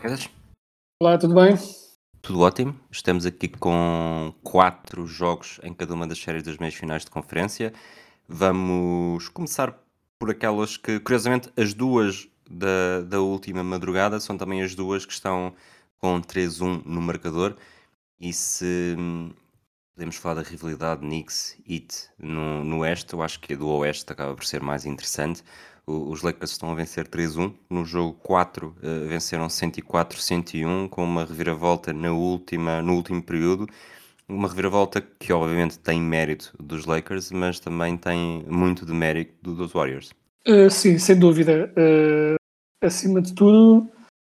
Quedas. Olá, tudo bem? Tudo ótimo. Estamos aqui com quatro jogos em cada uma das séries das meias finais de conferência. Vamos começar por aquelas que, curiosamente, as duas da, da última madrugada são também as duas que estão com 3-1 no marcador. E se hum, podemos falar da rivalidade Knicks-Heat no, no Oeste, eu acho que a do Oeste acaba por ser mais interessante. Os Lakers estão a vencer 3-1. No jogo 4 eh, venceram 104-101 com uma reviravolta na última, no último período. Uma reviravolta que obviamente tem mérito dos Lakers, mas também tem muito de mérito do- dos Warriors. Uh, sim, sem dúvida. Uh, acima de tudo,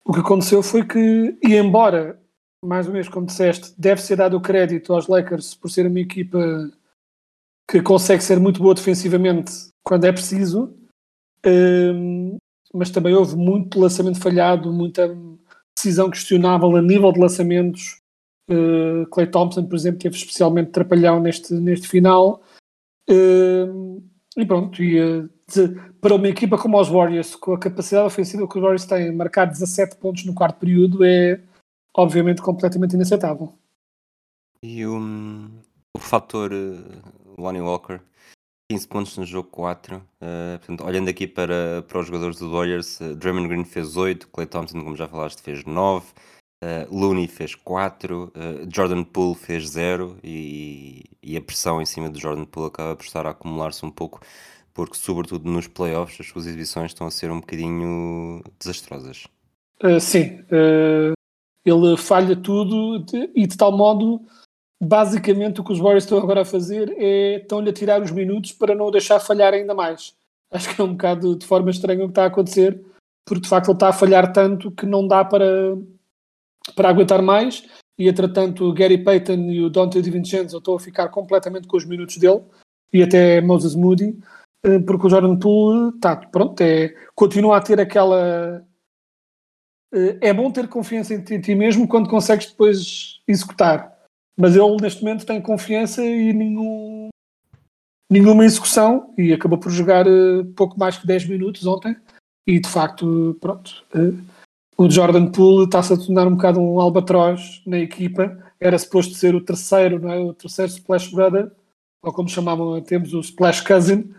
o que aconteceu foi que, e embora, mais uma vez, como disseste, deve ser dado o crédito aos Lakers por ser uma equipa que consegue ser muito boa defensivamente quando é preciso, mas também houve muito lançamento falhado, muita decisão questionável a nível de lançamentos. Uh, Clay Thompson, por exemplo, teve especialmente trapalhão neste, neste final. Um, e pronto, e, uh, para uma equipa como os Warriors, com a capacidade ofensiva que os Warriors têm, marcar 17 pontos no quarto período é obviamente completamente inaceitável. E o, o fator eh, Lonnie Walker, 15 pontos no jogo 4. eh, portanto, olhando aqui para, para os jogadores do Warriors, uh, Draymond Green fez 8, Clay Thompson, como já falaste, fez 9, eh, Looney fez 4, eh, Jordan Poole fez 0 e, e a pressão em cima do Jordan Poole acaba por estar a acumular-se um pouco, porque sobretudo nos playoffs as suas exibições estão a ser um bocadinho desastrosas. Uh, sim, uh, ele falha tudo de- e de tal modo, basicamente, o que os Warriors estão agora a fazer é estão-lhe a tirar os minutos para não o deixar falhar ainda mais. Acho que é um bocado de forma estranha o que está a acontecer, porque de facto ele está a falhar tanto que não dá para, para aguentar mais. E entretanto, o Gary Payton e o Dante DiVincenzo estão a ficar completamente com os minutos dele e até Moses Moody, eh, porque o Jordan Poole tá, pronto, é, continua a ter aquela eh, é bom ter confiança em ti, em ti mesmo quando consegues depois executar. Mas ele neste momento tem confiança e nenhum, nenhuma execução e acabou por jogar eh, pouco mais que 10 minutos ontem e de facto, pronto, eh, o Jordan Poole está-se a tornar um bocado um albatroz na equipa. Era suposto ser o terceiro, não é? O terceiro Splash Brother, ou como chamavam a tempos, o Splash Cousin,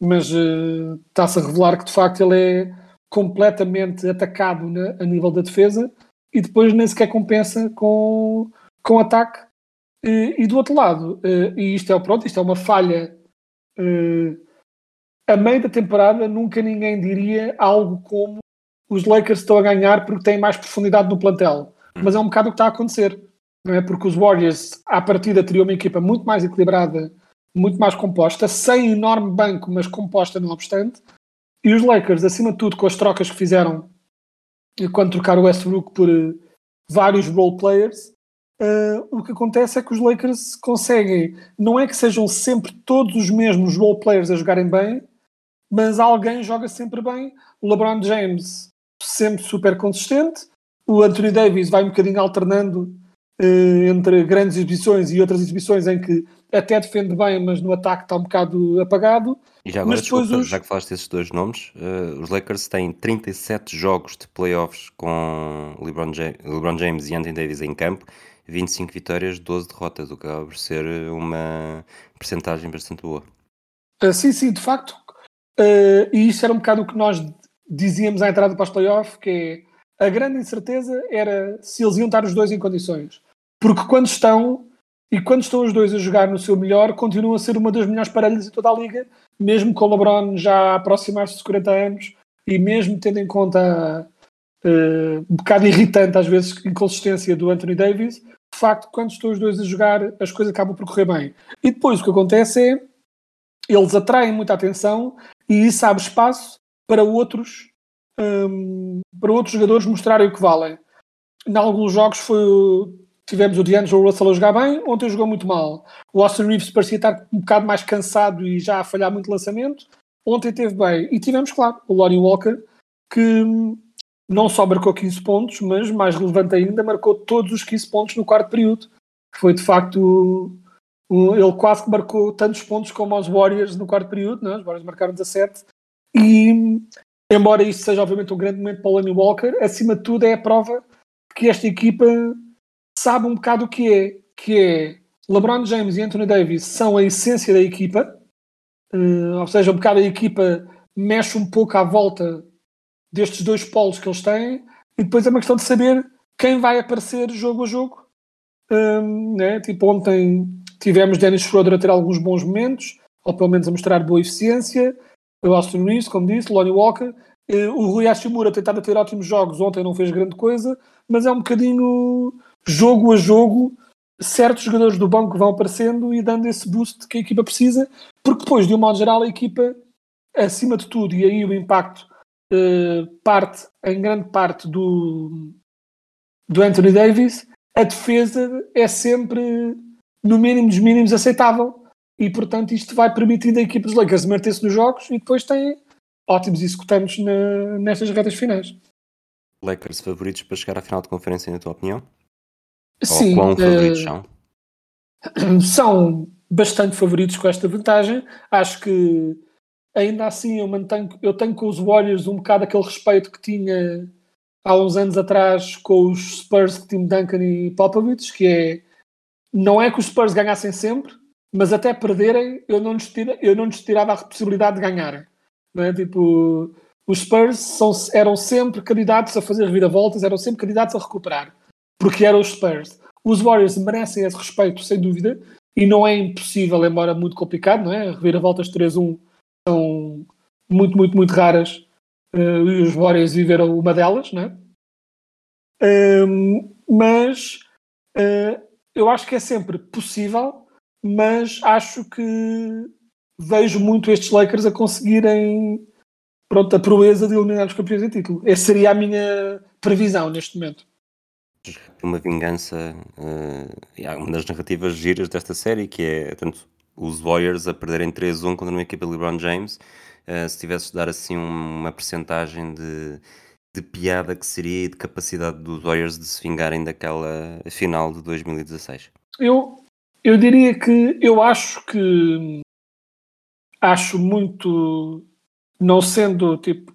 mas eh, está-se a revelar que de facto ele é completamente atacado na- a nível da defesa e depois nem sequer compensa com, com ataque. E, do outro lado, eh, e isto é, pronto, isto é uma falha eh, a meio da temporada nunca ninguém diria algo como os Lakers estão a ganhar porque têm mais profundidade no plantel. Mas é um bocado o que está a acontecer. Não é? Porque os Warriors, à partida, teriam uma equipa muito mais equilibrada, muito mais composta, sem enorme banco, mas composta não obstante. E os Lakers, acima de tudo, com as trocas que fizeram quando trocaram o Westbrook por eh, vários role players, eh, o que acontece é que os Lakers conseguem, não é que sejam sempre todos os mesmos role players a jogarem bem, mas alguém joga sempre bem. O LeBron James sempre super consistente, o Anthony Davis vai um bocadinho alternando eh, entre grandes exibições e outras exibições em que até defende bem, mas no ataque está um bocado apagado. E já agora, desculpa, os- já que falaste desses dois nomes, eh, os Lakers têm 37 jogos de playoffs com LeBron, Ja- LeBron James e Anthony Davis em campo, 25 vitórias, 12 derrotas, o que acaba por ser uma percentagem bastante boa. Uh, sim, sim, de facto. Uh, e isso era um bocado o que nós dizíamos à entrada para os playoffs, que é a grande incerteza era se eles iam estar os dois em condições. Porque quando estão, e quando estão os dois a jogar no seu melhor, continuam a ser uma das melhores parelhas de toda a liga, mesmo com o LeBron já a aproximar-se dos 40 anos, e mesmo tendo em conta uh, um bocado irritante às vezes inconsistência do Anthony Davis, de facto, quando estão os dois a jogar, as coisas acabam por correr bem. E depois o que acontece é eles atraem muita atenção e isso abre espaço para outros, hum, para outros jogadores mostrarem o que valem. Em alguns jogos foi, tivemos o D'Angelo Russell a jogar bem, ontem jogou muito mal. O Austin Reeves parecia estar um bocado mais cansado e já a falhar muito lançamento. Ontem teve bem. E tivemos, claro, o Lonnie Walker, que hum, não só marcou 15 pontos, mas mais relevante ainda, marcou todos os 15 pontos no quarto período. Foi de facto. um- ele quase que marcou tantos pontos como os Warriors no quarto período, não é? os Warriors marcaram 17. E, embora isto seja obviamente um grande momento para o Lonnie Walker, acima de tudo é a prova que esta equipa sabe um bocado o que é, que é LeBron James e Anthony Davis são a essência da equipa, eh, ou seja, um bocado a equipa mexe um pouco à volta destes dois polos que eles têm, e depois é uma questão de saber quem vai aparecer jogo a jogo. Hum, né? Tipo, ontem tivemos Dennis Schroeder a ter alguns bons momentos, ou pelo menos a mostrar boa eficiência, o Austin Reeves, como disse, Lonnie Walker, eh, o Rui Hashimura tentava ter ótimos jogos, ontem não fez grande coisa, mas é um bocadinho jogo a jogo, certos jogadores do banco vão aparecendo e dando esse boost que a equipa precisa, porque depois, de um modo geral, a equipa, acima de tudo, e aí o impacto parte, em grande parte, do, do Anthony Davis, a defesa é sempre, no mínimo dos mínimos, aceitável. E, portanto, isto vai permitindo a equipa dos Lakers manter-se nos jogos e depois tem ótimos executantes na, nestas retas finais. Lakers favoritos para chegar à final de conferência, na tua opinião? Sim, Ou quão eh, favoritos são? são bastante favoritos com esta vantagem. Acho que ainda assim eu mantenho, eu tenho com os Warriors um bocado aquele respeito que tinha há uns anos atrás com os Spurs de Tim Duncan e Popovich, que é não é que os Spurs ganhassem sempre, mas até perderem eu não lhes, tira, eu não lhes tirava a possibilidade de ganharem. Não é? Tipo, os Spurs são, eram sempre candidatos a fazer reviravoltas, eram sempre candidatos a recuperar, porque eram os Spurs. Os Warriors merecem esse respeito, sem dúvida, e não é impossível, embora muito complicado, não é? Reviravoltas 3-1 são muito, muito, muito raras e os Warriors viveram uma delas, não é? Ehm, mas eh, eu acho que é sempre possível, mas acho que vejo muito estes Lakers a conseguirem pronto, a proeza de eliminar os campeões em título. Essa seria a minha previsão neste momento. Uma vingança, há uma das narrativas giras desta série, que é tanto os Warriors a perderem 3-1 contra uma equipa de LeBron James. eh, se tivesses de dar assim um- uma percentagem de, de piada que seria e de capacidade dos Warriors de se vingarem daquela final de 2016. Eu, eu diria que eu acho que acho muito não sendo tipo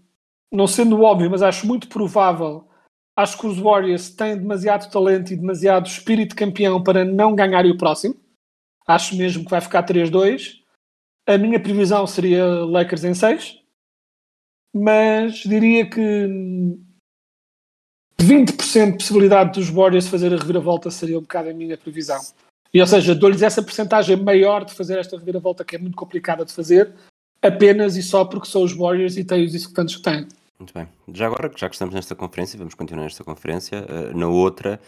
não sendo óbvio, mas acho muito provável acho que os Warriors têm demasiado talento e demasiado espírito campeão para não ganharem o próximo acho mesmo que vai ficar 3-2 a minha previsão seria Lakers em 6 mas diria que 20% de possibilidade dos Warriors fazer a reviravolta seria um bocado a minha previsão. E, ou seja, dou-lhes essa percentagem maior de fazer esta reviravolta que é muito complicada de fazer, apenas e só porque são os Warriors e têm os executantes que têm. Muito bem. Já agora, já que estamos nesta conferência, vamos continuar nesta conferência. eh, na outra,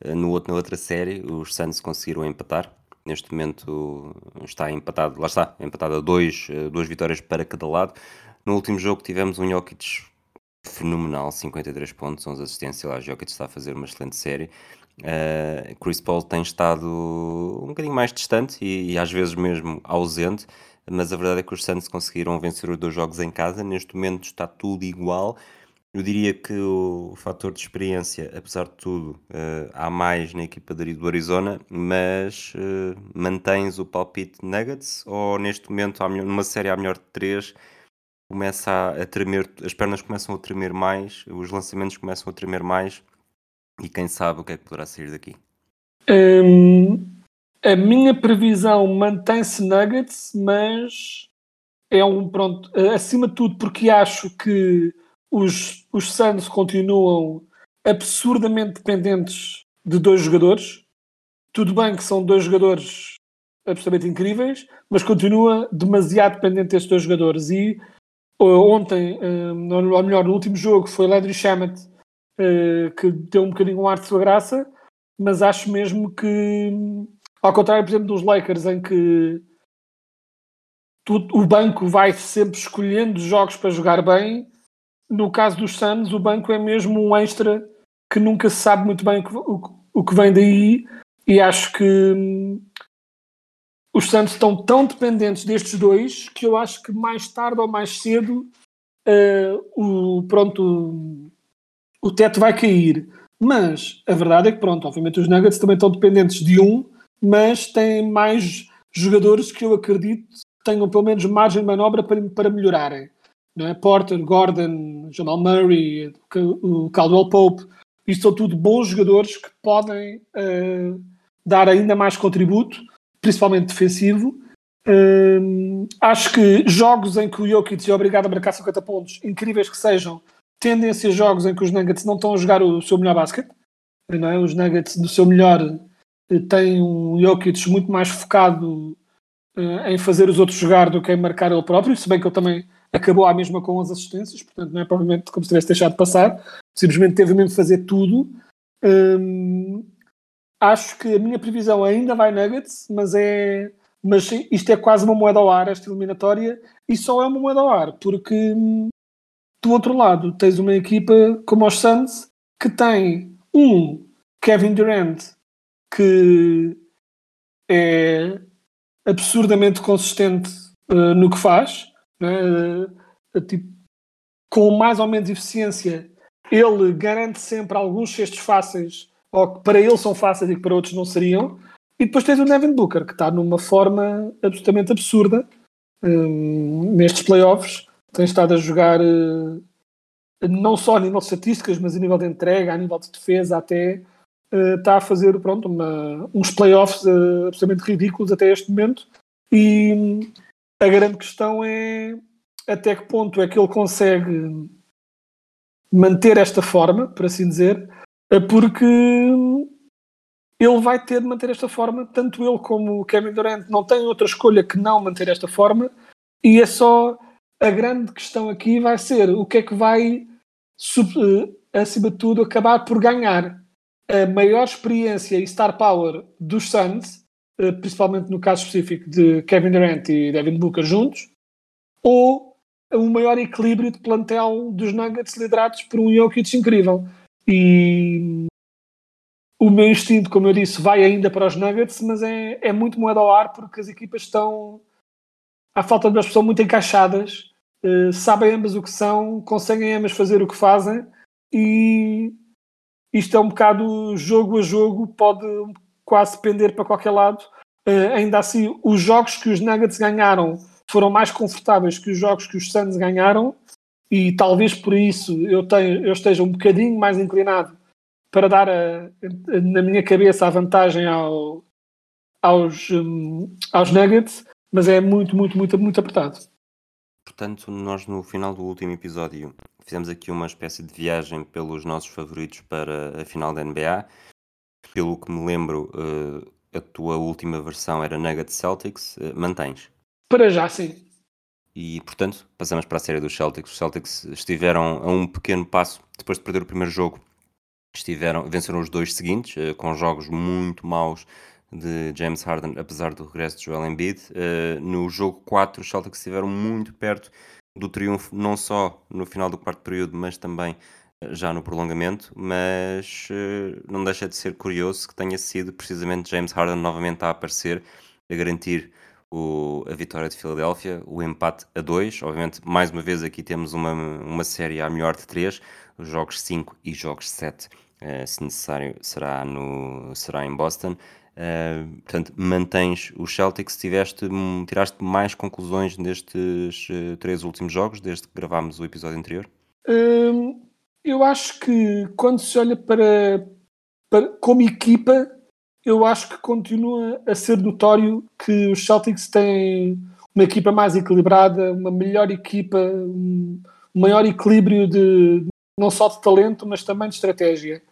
eh, no outro, na outra série, os Suns conseguiram empatar. Neste momento está empatado, lá está, empatado a dois, eh, duas vitórias para cada lado. No último jogo tivemos um Jokic fenomenal, 53 pontos, 11 assistências. Lá, Jokic está a fazer uma excelente série. Eh, Chris Paul tem estado um bocadinho mais distante e, e às vezes mesmo ausente, mas a verdade é que os Suns conseguiram vencer os dois jogos em casa. Neste momento está tudo igual. Eu diria que o fator de experiência, apesar de tudo, eh, há mais na equipa do Arizona, mas eh, mantens o palpite Nuggets ou neste momento, melhor- numa série à melhor de 3, começa a, tremer, as pernas começam a tremer mais, os lançamentos começam a tremer mais e quem sabe o que é que poderá sair daqui. Hum, a minha previsão mantém-se Nuggets, mas é um pronto, acima de tudo, porque acho que os, os Suns continuam absurdamente dependentes de dois jogadores. Tudo bem que são dois jogadores absolutamente incríveis, mas continua demasiado dependente destes dois jogadores. E eh, ontem, eh, ou melhor, no último jogo, foi Landry Shamet eh, que deu um bocadinho um ar de sua graça, mas acho mesmo que, ao contrário, por exemplo, dos Lakers, em que o banco vai sempre escolhendo jogos para jogar bem. No caso dos Suns, o banco é mesmo um extra que nunca se sabe muito bem o que, o- o que vem daí. E acho que hum, os Suns estão tão dependentes destes dois que eu acho que mais tarde ou mais cedo eh, o, pronto, o teto vai cair. Mas a verdade é que, pronto, obviamente os Nuggets também estão dependentes de um, mas têm mais jogadores que eu acredito tenham pelo menos margem de manobra para, para melhorarem. Não é? Porter, Gordon, Jamal Murray, o Caldwell Pope, isto são tudo bons jogadores que podem eh, dar ainda mais contributo, principalmente defensivo. Hum, acho que jogos em que o Jokic é obrigado a marcar 50 pontos, incríveis que sejam, tendem a ser jogos em que os Nuggets não estão a jogar o seu melhor basquete. Não é? Os Nuggets, do seu melhor, eh, têm um Jokic muito mais focado eh, em fazer os outros jogar do que em marcar ele próprio, se bem que ele também acabou à mesma com as assistências, portanto não é provavelmente como se tivesse deixado de passar, simplesmente teve mesmo de fazer tudo. Hum, acho que a minha previsão ainda vai Nuggets, mas é mas isto é quase uma moeda ao ar, esta eliminatória, e só é uma moeda ao ar, porque hum, do outro lado tens uma equipa como os Suns que tem um Kevin Durant que é absurdamente consistente uh, no que faz, né? uh, tipo, com mais ou menos eficiência, ele garante sempre alguns cestos fáceis, ou que para ele são fáceis e que para outros não seriam. E depois tens o Devin Booker, que está numa forma absolutamente absurda um, nestes playoffs. Tem estado a jogar não só a nível de estatísticas, mas a nível de entrega, a nível de defesa, até está a fazer pronto, uma, uns playoffs absolutamente ridículos até este momento. E a grande questão é até que ponto é que ele consegue manter esta forma, por assim dizer, porque ele vai ter de manter esta forma, tanto ele como o Kevin Durant não têm outra escolha que não manter esta forma, e é só a grande questão aqui vai ser o que é que vai, acima de tudo, acabar por ganhar a maior experiência e star power dos Suns, principalmente no caso específico de Kevin Durant e Devin Booker juntos, ou o maior equilíbrio de plantel dos Nuggets liderados por um Jokic incrível. E o meu instinto, como eu disse, vai ainda para os Nuggets, mas é, é muito moeda ao ar porque as equipas estão, à falta de uma expressão, muito encaixadas, uh, sabem ambas o que são, conseguem ambas fazer o que fazem e isto é um bocado jogo a jogo, pode quase pender para qualquer lado. Uh, ainda assim, os jogos que os Nuggets ganharam foram mais confortáveis que os jogos que os Suns ganharam e talvez por isso eu, tenho, eu esteja um bocadinho mais inclinado para dar a, a, na minha cabeça a vantagem ao, aos, um, aos Nuggets, mas é muito, muito, muito, muito apertado. Portanto, nós no final do último episódio fizemos aqui uma espécie de viagem pelos nossos favoritos para a final da NBA. Pelo que me lembro, uh, a tua última versão era Nuggets Celtics. Uh, mantens? Para já, sim. E, portanto, passamos para a série dos Celtics. Os Celtics estiveram a um pequeno passo depois de perder o primeiro jogo. Estiveram, venceram os dois seguintes, uh, com jogos muito maus de James Harden, apesar do regresso de Joel Embiid. No jogo 4, os Celtics estiveram muito perto do triunfo, não só no final do quarto período, mas também já no prolongamento. Mas não deixa de ser curioso que tenha sido precisamente James Harden novamente a aparecer, a garantir o, a vitória de Filadélfia, o empate a 2. Obviamente, mais uma vez, aqui temos uma, uma série à melhor de 3, jogos 5 e jogos 7, uh, se necessário, será, no, será em Boston. Uh, portanto, mantens os Celtics, tiveste, tiraste mais conclusões destes uh, três últimos jogos, desde que gravámos o episódio anterior? Hum, eu acho que quando se olha para, para como equipa, eu acho que continua a ser notório que os Celtics têm uma equipa mais equilibrada, uma melhor equipa, um maior equilíbrio de não só de talento, mas também de estratégia.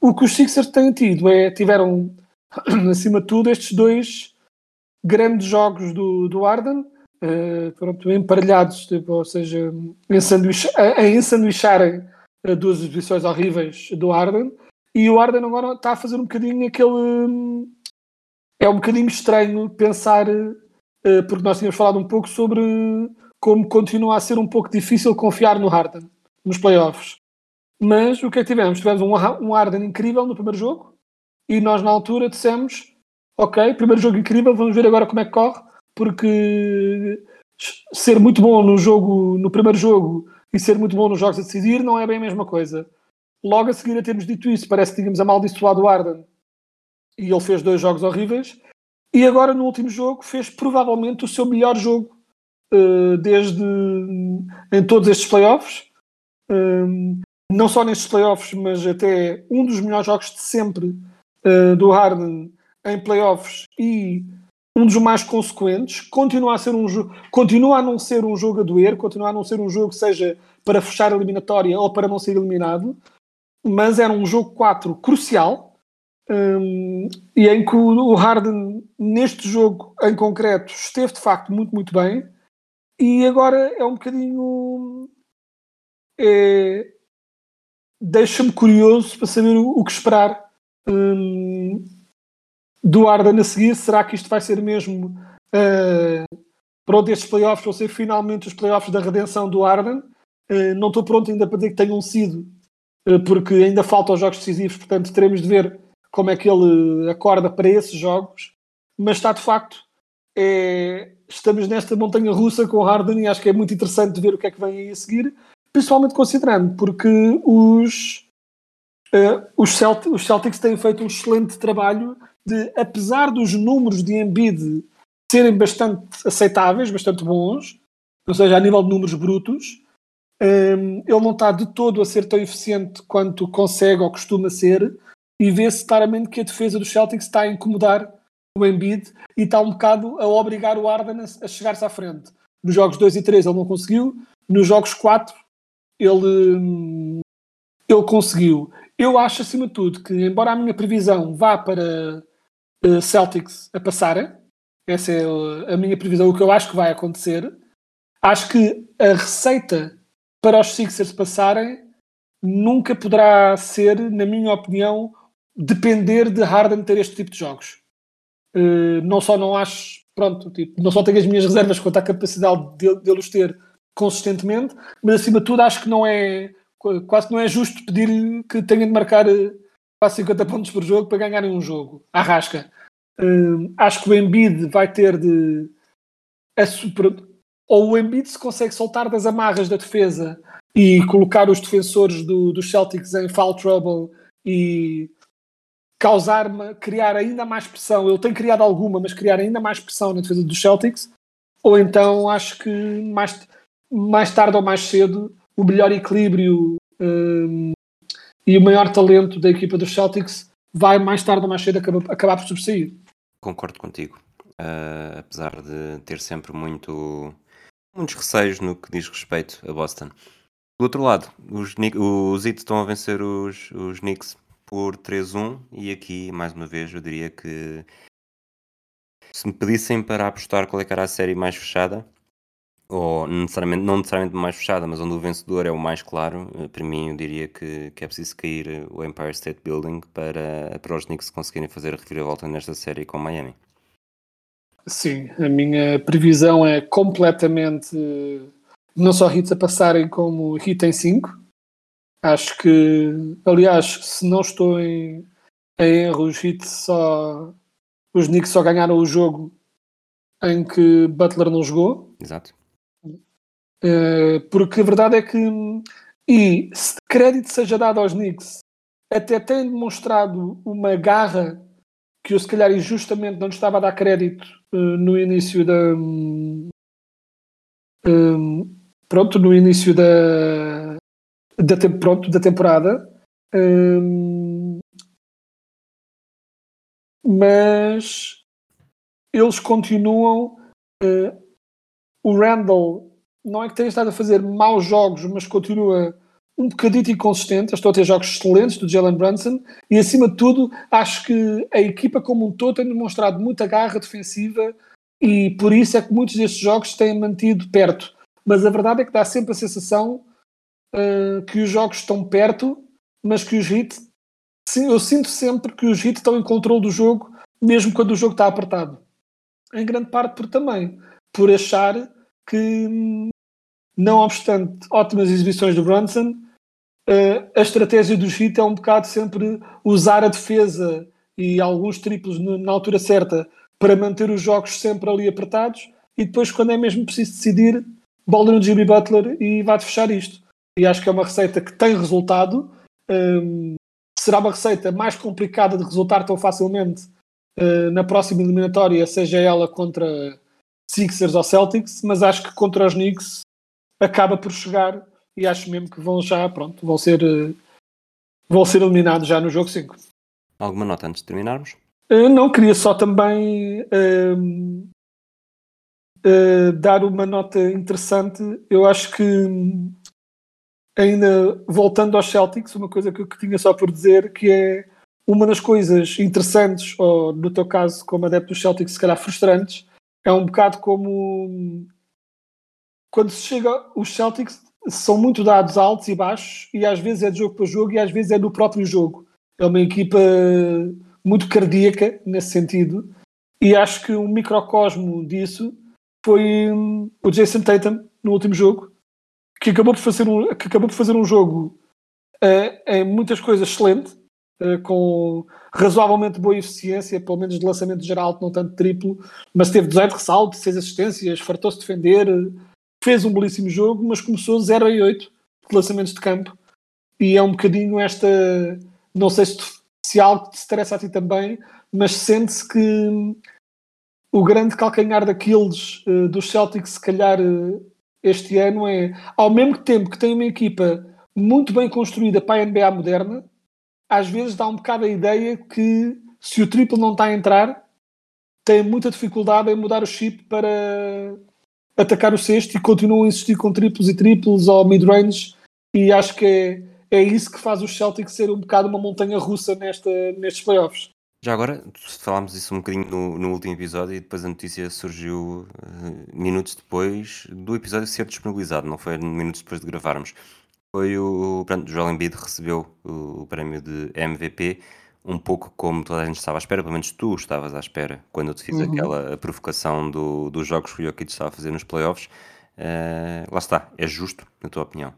O que os Sixers têm tido é tiveram acima de tudo estes dois grandes jogos do, do Arden, uh, pronto, emparelhados, tipo, ou seja, a ensanduicharem duas exibições horríveis do Arden e o Arden agora está a fazer um bocadinho aquele. É um bocadinho estranho pensar eh, porque nós tínhamos falado um pouco sobre como continua a ser um pouco difícil confiar no Harden nos playoffs. Mas o que é que tivemos? Tivemos um, Harden incrível no primeiro jogo e nós na altura dissemos ok, primeiro jogo incrível, vamos ver agora como é que corre, porque ser muito bom no jogo, no primeiro jogo e ser muito bom nos jogos a decidir não é bem a mesma coisa. Logo a seguir a termos dito isso, parece que tínhamos amaldiçoado o Arden e ele fez dois jogos horríveis. E agora no último jogo fez provavelmente o seu melhor jogo eh, desde em todos estes playoffs. Um, não só nestes playoffs, mas até um dos melhores jogos de sempre eh, do Harden em playoffs e um dos mais consequentes. Continua a ser um continua a não ser um jogo a doer, continua a não ser um jogo que seja para fechar a eliminatória ou para não ser eliminado, mas era um jogo 4 crucial. um, e em que o Harden, neste jogo em concreto, esteve de facto muito, muito bem. E agora é um bocadinho. É, Deixa-me curioso para saber o, o que esperar hum, do Harden a seguir. Será que isto vai ser mesmo uh, pronto? Estes playoffs vão ser finalmente os playoffs da redenção do Harden. Uh, não estou pronto ainda para dizer que tenham sido, uh, porque ainda faltam os jogos decisivos, portanto teremos de ver como é que ele acorda para esses jogos. Mas está de facto, é, estamos nesta montanha russa com o Harden e acho que é muito interessante ver o que é que vem aí a seguir, principalmente considerando, porque os, eh, os, Celt- os Celtics têm feito um excelente trabalho de, apesar dos números de Embiid serem bastante aceitáveis, bastante bons, ou seja, a nível de números brutos, hum, ele não está de todo a ser tão eficiente quanto consegue ou costuma ser, e vê-se claramente que a defesa dos Celtics está a incomodar o Embiid e está um bocado a obrigar o Harden a, chegar-se à frente. Nos jogos 2 e 3 ele não conseguiu, nos jogos 4 ele, hum, ele conseguiu. Eu acho, acima de tudo, que embora a minha previsão vá para Celtics a passarem, essa é uh, a minha previsão, o que eu acho que vai acontecer, acho que a receita para os Sixers passarem nunca poderá ser, na minha opinião, depender de Harden ter este tipo de jogos. Uh, não só não acho, pronto, tipo, não só tenho as minhas reservas quanto à capacidade de, de os ter consistentemente, mas acima de tudo acho que não é qu- quase não é justo pedir-lhe que tenha de marcar quase 50 pontos por jogo para ganharem um jogo. À rasca. Hum, acho que o Embiid vai ter de super- ou o Embiid se consegue soltar das amarras da defesa e colocar os defensores do- dos Celtics em foul trouble e causar, criar ainda mais pressão. Ele tem criado alguma, mas criar ainda mais pressão na defesa dos Celtics. Ou então acho que mais, mais tarde ou mais cedo o melhor equilíbrio hum, e o maior talento da equipa dos Celtics vai mais tarde ou mais cedo acabar, acabar por sobressair. Concordo contigo. Ah, apesar de ter sempre muito, muitos receios no que diz respeito a Boston. Do outro lado, os, os Heat estão a vencer os, os Knicks por 3-1 e aqui, mais uma vez, eu diria que se me pedissem para apostar qual é que era a série mais fechada, ou necessariamente, não necessariamente mais fechada, mas onde o vencedor é o mais claro, eh, para mim eu diria que, que é preciso cair eh, o Empire State Building para, para os Knicks conseguirem fazer a reviravolta nesta série com Miami. Sim, a minha previsão é completamente não só hits a passarem como hit em 5. Acho que, aliás, se não estou em, em erro, os hits só. Os Knicks só ganharam o jogo em que Butler não jogou. Exato. Eh, porque a verdade é que, e se crédito seja dado aos Knicks, até têm demonstrado uma garra que eu se calhar injustamente não estava a dar crédito eh, no início da hum, pronto, no início da, da, tem- pronto, da temporada Hum, mas eles continuam eh, o Randall não é que tenha estado a fazer maus jogos, mas continua um bocadito inconsistente. Estou a ter jogos excelentes do Jalen Brunson e, acima de tudo, acho que a equipa como um todo tem demonstrado muita garra defensiva e por isso é que muitos destes jogos têm mantido perto. Mas a verdade é que dá sempre a sensação uh, que os jogos estão perto, mas que os hits. Eu sinto sempre que os hits estão em controle do jogo, mesmo quando o jogo está apertado. em grande parte por também, por achar que, não obstante ótimas exibições do Brunson, uh, a estratégia do Heat é um bocado sempre usar a defesa e alguns triplos na altura certa para manter os jogos sempre ali apertados e depois, quando é mesmo preciso decidir, bola no Jimmy Butler e vai fechar isto. E acho que é uma receita que tem resultado. Um, será uma receita mais complicada de resultar tão facilmente uh, na próxima eliminatória, seja ela contra Sixers ou Celtics, mas acho que contra os Knicks acaba por chegar e acho mesmo que vão já, pronto, vão ser, uh, vão ser eliminados já no jogo 5. Alguma nota antes de terminarmos? Uh, não, queria só também uh, uh, dar uma nota interessante. Eu acho que, ainda voltando aos Celtics, uma coisa que eu tinha só por dizer, que é uma das coisas interessantes, ou no teu caso, como adepto dos Celtics, se calhar frustrantes, é um bocado como quando se chega, os Celtics são muito dados altos e baixos, e às vezes é de jogo para jogo e às vezes é do próprio jogo. É uma equipa muito cardíaca nesse sentido, e acho que um microcosmo disso foi hum, o Jason Tatum no último jogo, que acabou por fazer um, que acabou por fazer um jogo uh, em muitas coisas excelente, com razoavelmente boa eficiência, pelo menos de lançamento geral, não tanto triplo, mas teve 18 ressaltos, 6 assistências, fartou-se defender, fez um belíssimo jogo, mas começou 0 a 8 de lançamentos de campo. E é um bocadinho esta. Não sei se, se algo te estressa a ti também, mas sente-se que o grande calcanhar daqueles uh, dos Celtics, se calhar este ano, é ao mesmo tempo que tem uma equipa muito bem construída para a NBA moderna, às vezes dá um bocado a ideia que se o triplo não está a entrar, tem muita dificuldade em mudar o chip para atacar o sexto e continuam a insistir com triplos e triplos ou mid-range e acho que é, é isso que faz os Celtics ser um bocado uma montanha russa nesta, nestes playoffs. Já agora, falámos isso um bocadinho no, no último episódio e depois a notícia surgiu uh, minutos depois do episódio ser disponibilizado, não foi minutos depois de gravarmos. Foi o, pronto, Joel Embiid recebeu o, o prémio de MVP, um pouco como toda a gente estava à espera, pelo menos tu estavas à espera, quando eu te fiz uhum. aquela provocação do, dos jogos que o Jokic estava a fazer nos playoffs. Uh, lá está, é justo, na tua opinião?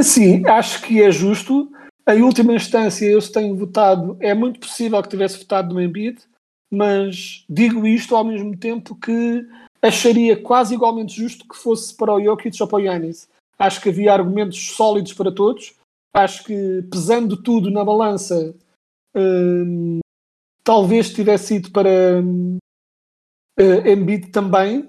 Sim, acho que é justo. Em última instância, eu se tenho votado, é muito possível que tivesse votado no Embiid, mas digo isto ao mesmo tempo que acharia quase igualmente justo que fosse para o Jokic ou para o Yanis. Acho que havia argumentos sólidos para todos. Acho que, pesando tudo na balança, hum, talvez tivesse ido para hum, Embiid também,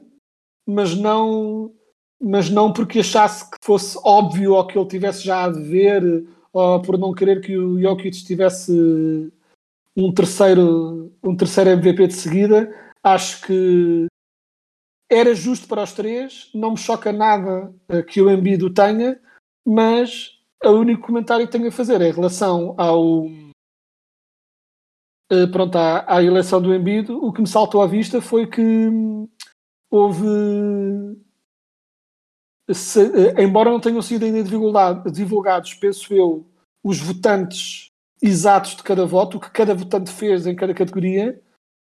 mas não, mas não porque achasse que fosse óbvio ou que ele tivesse já a dever ou por não querer que o Jokic tivesse um terceiro, um terceiro MVP de seguida. Acho que era justo para os três, não me choca nada eh, que o Embiid o tenha, mas o único comentário que tenho a fazer é em relação ao eh, pronto, à, à eleição do Embiid, o que me saltou à vista foi que hum, houve se, eh, embora não tenham sido ainda divulgados, penso eu, os votantes exatos de cada voto, o que cada votante fez em cada categoria,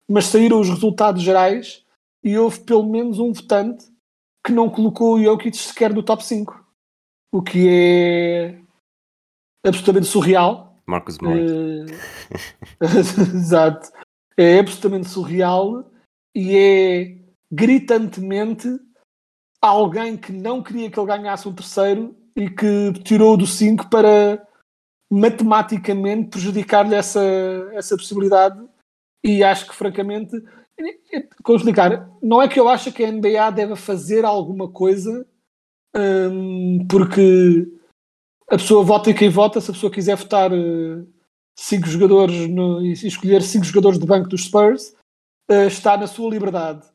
mas saíram os resultados gerais e houve pelo menos um votante que não colocou o Jokic sequer no top 5. O que é absolutamente surreal. Marcos Smart. Exato. É absolutamente surreal e é gritantemente alguém que não queria que ele ganhasse um terceiro e que tirou do 5 para matematicamente prejudicar-lhe essa, essa possibilidade. E acho que, francamente, como explicar, não é que eu acho que a NBA deve fazer alguma coisa hum, porque a pessoa vota e quem vota, se a pessoa quiser votar uh, cinco jogadores no, e escolher cinco jogadores de banco dos Spurs, uh, está na sua liberdade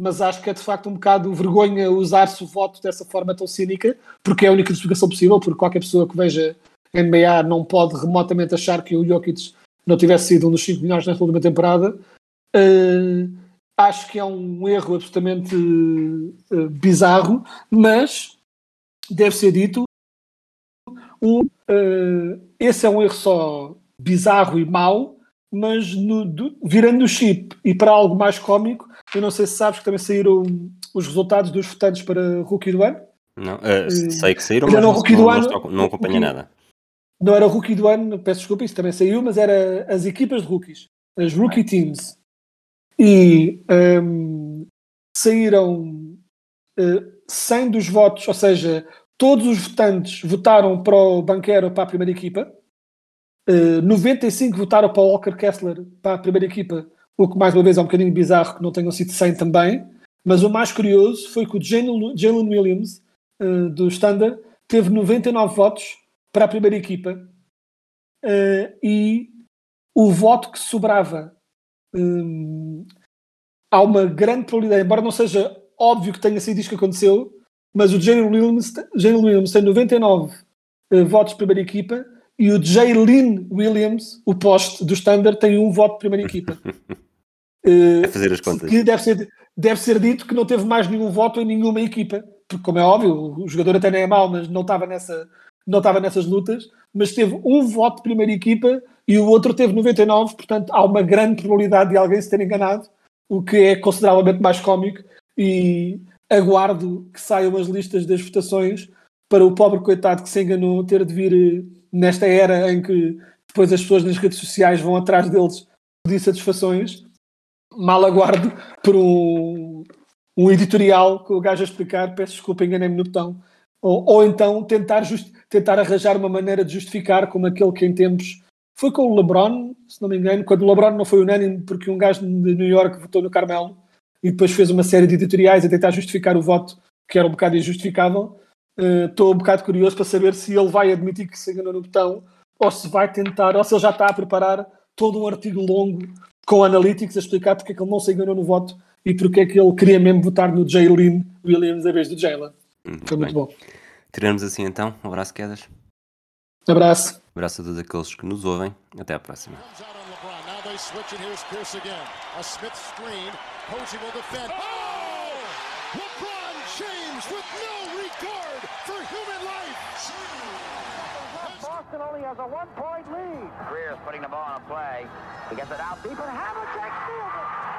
mas acho que é de facto um bocado vergonha usar-se o voto dessa forma tão cínica, porque é a única justificação possível, porque qualquer pessoa que veja NBA não pode remotamente achar que o Jokic não tivesse sido um dos 5 milhões nesta última temporada. Uh, acho que é um erro absolutamente uh, bizarro, mas deve ser dito. Um, uh, esse é um erro só bizarro e mau, mas no, do, virando o chip e para algo mais cómico, Eu não sei se sabes que também saíram os resultados dos votantes para Rookie do ano. Não, uh, sei que saíram, mas não, não, do ano- não acompanha nada. Não era Rookie do ano, peço desculpa, isso também saiu, mas era as equipas de rookies, as rookie teams. E hum, saíram eh, 100 dos votos, ou seja, todos os votantes votaram para o Banquero para a primeira equipa. Eh, 95 votaram para o Walker Kessler para a primeira equipa, o que mais uma vez é um bocadinho bizarro que não tenham sido 100 também. Mas o mais curioso foi que o Jalen Williams, eh, do Standard, teve 99 votos para a primeira equipa eh, e o voto que sobrava hum, há uma grande probabilidade, embora não seja óbvio que tenha sido isto que aconteceu, mas o Jalen Williams, Jalen Williams tem 99 eh, votos de primeira equipa e o Jalen Williams, o poste do Standard, tem um voto de primeira equipa. Eh, A fazer as contas. que deve ser, deve ser dito que não teve mais nenhum voto em nenhuma equipa, porque como é óbvio, o jogador até nem é mau, mas não estava, nessa, não estava nessas lutas, mas teve um voto de primeira equipa e o outro teve 99, portanto há uma grande probabilidade de alguém se ter enganado, o que é consideravelmente mais cómico e aguardo que saiam as listas das votações para o pobre coitado que se enganou ter de vir eh, nesta era em que depois as pessoas nas redes sociais vão atrás deles de satisfações mal aguardo por um, um editorial que o gajo a explicar, peço desculpa, enganei-me no botão. Ou, ou então tentar, just- tentar arranjar uma maneira de justificar como aquele que em tempos foi com o LeBron, se não me engano, quando o LeBron não foi unânime porque um gajo de New York votou no Carmelo e depois fez uma série de editoriais a tentar justificar o voto que era um bocado injustificável. Eh, Estou um bocado curioso para saber se ele vai admitir que se enganou no botão ou se vai tentar, ou se ele já está a preparar todo um artigo longo com analytics a explicar porque é que ele não se enganou no voto e porque é que ele queria mesmo votar no Jalen Williams em vez do Jalen. Muito Foi muito bem. bom. Terminamos assim então. Um abraço, quedas. Abraço. abraço a todos aqueles que nos ouvem. Até à próxima. Oh! LeBron James with no regard for human life. Boston only has a one-point lead. Greer's putting the ball on a play. He gets it out deep, and Havlicek steals it.